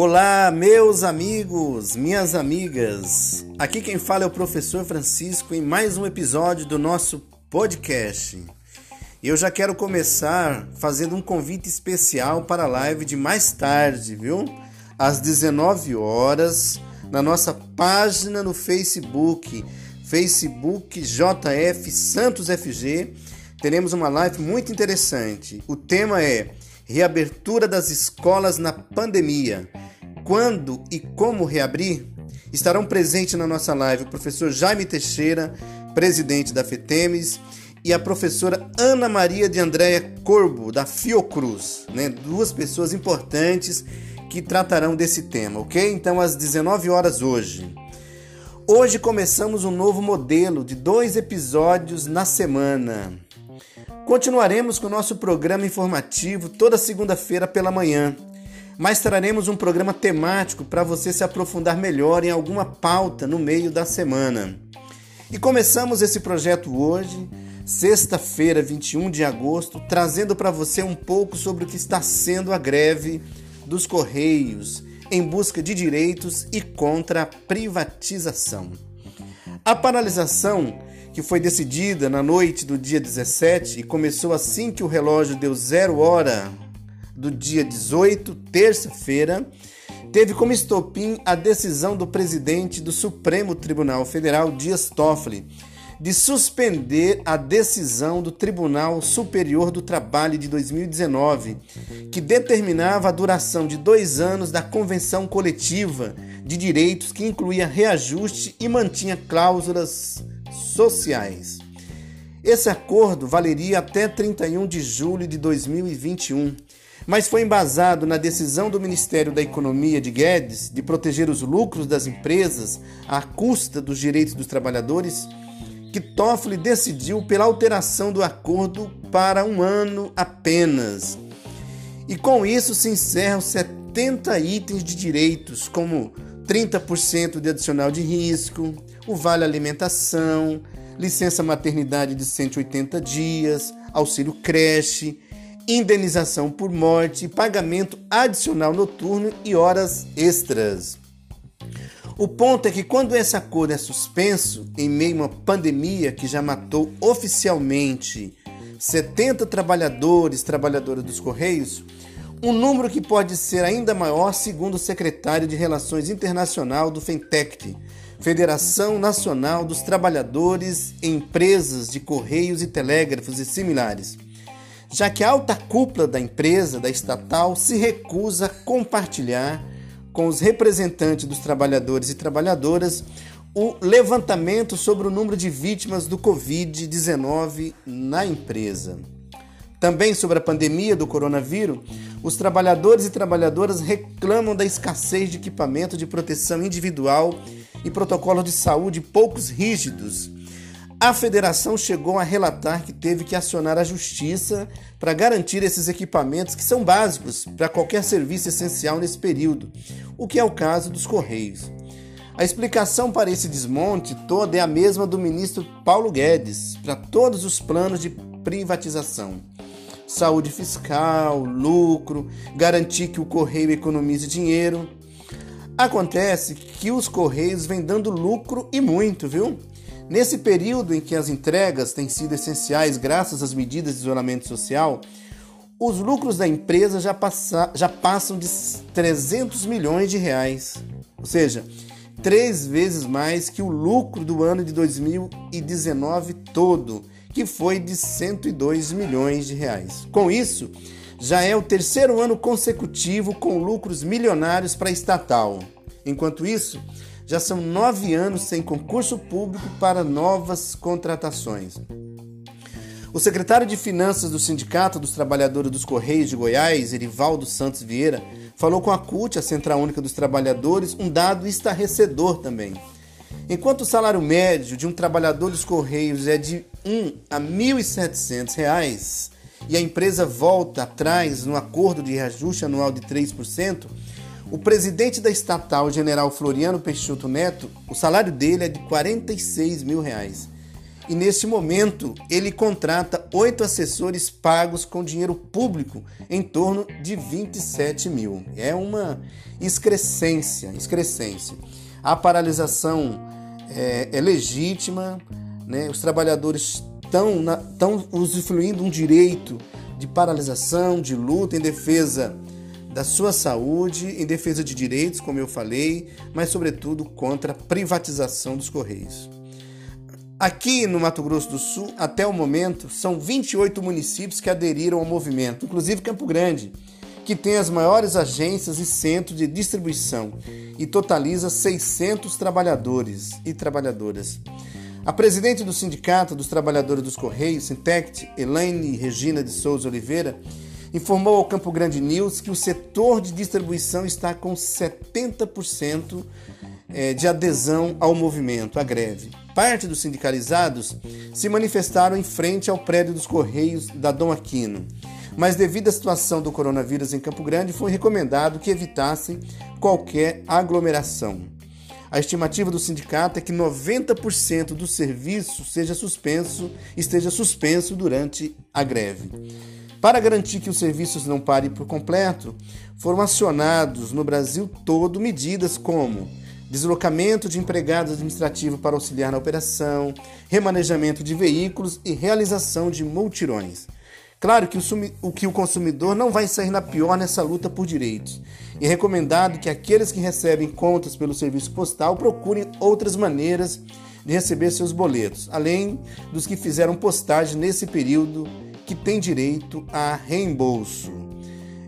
Olá, meus amigos, minhas amigas. Aqui quem fala é o professor Francisco em mais um episódio do nosso podcast. Eu já quero começar fazendo um convite especial para a live de mais tarde, viu? Às 19 horas, na nossa página no Facebook, Facebook JF Santos FG, teremos uma live muito interessante. O tema é Reabertura das escolas na pandemia. Quando e como reabrir? Estarão presentes na nossa live o professor Jaime Teixeira, presidente da FETEMES, e a professora Ana Maria de Andréia Corbo, da Fiocruz. Né? Duas pessoas importantes que tratarão desse tema, ok? Então, às 19 horas hoje. Hoje começamos um novo modelo de dois episódios na semana. Continuaremos com o nosso programa informativo toda segunda-feira pela manhã, mas traremos um programa temático para você se aprofundar melhor em alguma pauta no meio da semana. E começamos esse projeto hoje, sexta-feira, 21 de agosto, trazendo para você um pouco sobre o que está sendo a greve dos Correios em busca de direitos e contra a privatização. A paralisação que foi decidida na noite do dia 17 e começou assim que o relógio deu zero hora do dia 18, terça-feira, teve como estopim a decisão do presidente do Supremo Tribunal Federal, Dias Toffoli, de suspender a decisão do Tribunal Superior do Trabalho de 2019, que determinava a duração de dois anos da Convenção Coletiva de Direitos, que incluía reajuste e mantinha cláusulas sociais. Esse acordo valeria até 31 de julho de 2021, mas foi embasado na decisão do Ministério da Economia de Guedes de proteger os lucros das empresas à custa dos direitos dos trabalhadores, que Toffoli decidiu pela alteração do acordo para um ano apenas. E com isso se encerram 70 itens de direitos, como 30% de adicional de risco, o vale alimentação, licença maternidade de 180 dias, auxílio creche, indenização por morte, pagamento adicional noturno e horas extras. O ponto é que quando esse acordo é suspenso em meio a uma pandemia que já matou oficialmente 70 trabalhadores, trabalhadoras dos Correios, um número que pode ser ainda maior, segundo o secretário de Relações Internacional do FENTECT, Federação Nacional dos Trabalhadores em Empresas de Correios e Telégrafos e similares, já que a alta cúpula da empresa, da estatal, se recusa a compartilhar com os representantes dos trabalhadores e trabalhadoras o levantamento sobre o número de vítimas do Covid-19 na empresa. Também sobre a pandemia do coronavírus, os trabalhadores e trabalhadoras reclamam da escassez de equipamento de proteção individual e protocolos de saúde poucos rígidos. A federação chegou a relatar que teve que acionar a justiça para garantir esses equipamentos que são básicos para qualquer serviço essencial nesse período, o que é o caso dos Correios. A explicação para esse desmonte todo é a mesma do ministro Paulo Guedes para todos os planos de privatização saúde fiscal, lucro, garantir que o correio economize dinheiro. Acontece que os correios vêm dando lucro e muito, viu? Nesse período em que as entregas têm sido essenciais graças às medidas de isolamento social, os lucros da empresa já, passa, já passam de 300 milhões de reais. Ou seja, três vezes mais que o lucro do ano de 2019 todo que foi de 102 milhões de reais. Com isso, já é o terceiro ano consecutivo com lucros milionários para a estatal. Enquanto isso, já são nove anos sem concurso público para novas contratações. O secretário de Finanças do Sindicato dos Trabalhadores dos Correios de Goiás, Erivaldo Santos Vieira, falou com a CUT, a Central Única dos Trabalhadores, um dado estarrecedor também. Enquanto o salário médio de um trabalhador dos Correios é de R$ 1 a R$ 1.700 e a empresa volta atrás no acordo de reajuste anual de 3%, o presidente da estatal, general Floriano Peixoto Neto, o salário dele é de 46 mil reais. e neste momento ele contrata oito assessores pagos com dinheiro público em torno de 27 mil. É uma excrescência, excrescência. A paralisação é, é legítima, né? os trabalhadores estão usufruindo um direito de paralisação, de luta em defesa da sua saúde, em defesa de direitos, como eu falei, mas sobretudo contra a privatização dos Correios. Aqui no Mato Grosso do Sul, até o momento, são 28 municípios que aderiram ao movimento, inclusive Campo Grande, que tem as maiores agências e centros de distribuição e totaliza 600 trabalhadores e trabalhadoras. A presidente do Sindicato dos Trabalhadores dos Correios, Sintect, Elaine Regina de Souza Oliveira, informou ao Campo Grande News que o setor de distribuição está com 70% é, de adesão ao movimento, à greve. Parte dos sindicalizados se manifestaram em frente ao prédio dos Correios da Dom Aquino, mas devido à situação do coronavírus em Campo Grande, foi recomendado que evitassem qualquer aglomeração. A estimativa do sindicato é que 90% do serviço seja suspenso, esteja suspenso durante a greve. Para garantir que os serviços não parem por completo, foram acionados no Brasil todo medidas como deslocamento de empregados administrativos para auxiliar na operação, remanejamento de veículos e realização de multirões. Claro que o, o, que o consumidor não vai sair na pior nessa luta por direitos. E é recomendado que aqueles que recebem contas pelo serviço postal procurem outras maneiras de receber seus boletos, além dos que fizeram postagem nesse período que têm direito a reembolso.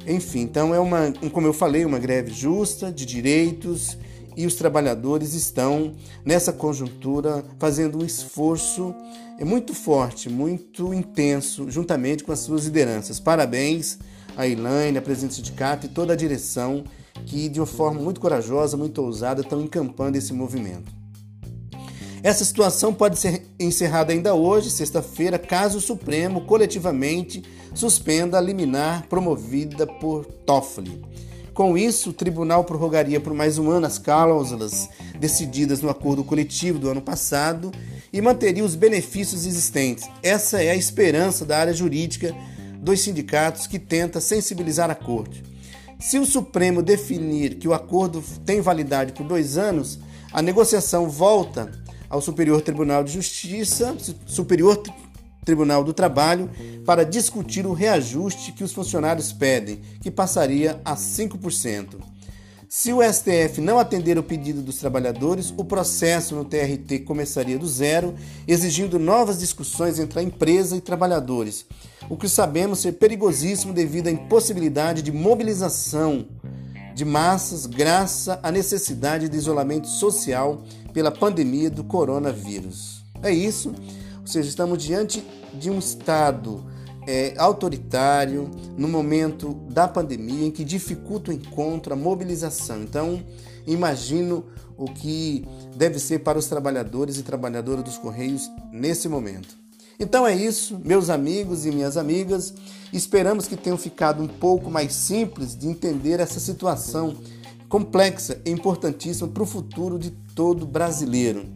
Enfim, então é uma, como eu falei, uma greve justa de direitos e os trabalhadores estão nessa conjuntura fazendo um esforço é muito forte, muito intenso, juntamente com as suas lideranças. Parabéns a Elaine, a presidente do sindicato e toda a direção que, de uma forma muito corajosa, muito ousada, estão encampando esse movimento. Essa situação pode ser encerrada ainda hoje, sexta-feira, caso o Supremo coletivamente suspenda a liminar promovida por Toffoli. Com isso, o tribunal prorrogaria por mais um ano as cláusulas decididas no acordo coletivo do ano passado e manteria os benefícios existentes. Essa é a esperança da área jurídica dos sindicatos que tenta sensibilizar a corte. Se o Supremo definir que o acordo tem validade por dois anos, a negociação volta ao Superior Tribunal de Justiça, Superior Tribunal do Trabalho, para discutir o reajuste que os funcionários pedem, que passaria a 5%. Se o STF não atender o pedido dos trabalhadores, o processo no TRT começaria do zero, exigindo novas discussões entre a empresa e trabalhadores, o que sabemos ser perigosíssimo devido à impossibilidade de mobilização de massas graças à necessidade de isolamento social pela pandemia do coronavírus. É isso, ou seja, estamos diante de um Estado é, autoritário no momento da pandemia em que dificulta o encontro, a mobilização. Então, imagino o que deve ser para os trabalhadores e trabalhadoras dos Correios nesse momento. Então é isso, meus amigos e minhas amigas. Esperamos que tenham ficado um pouco mais simples de entender essa situação complexa e importantíssima para o futuro de todo brasileiro.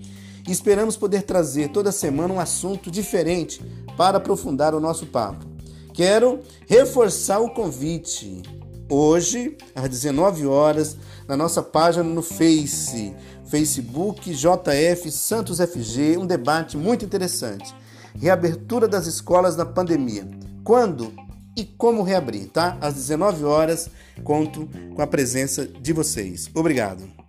E esperamos poder trazer toda semana um assunto diferente para aprofundar o nosso papo. Quero reforçar o convite. Hoje, às 19 horas, na nossa página no Face, Facebook JF Santos FG, um debate muito interessante. Reabertura das escolas na pandemia. Quando e como reabrir, tá? Às 19 horas, conto com a presença de vocês. Obrigado.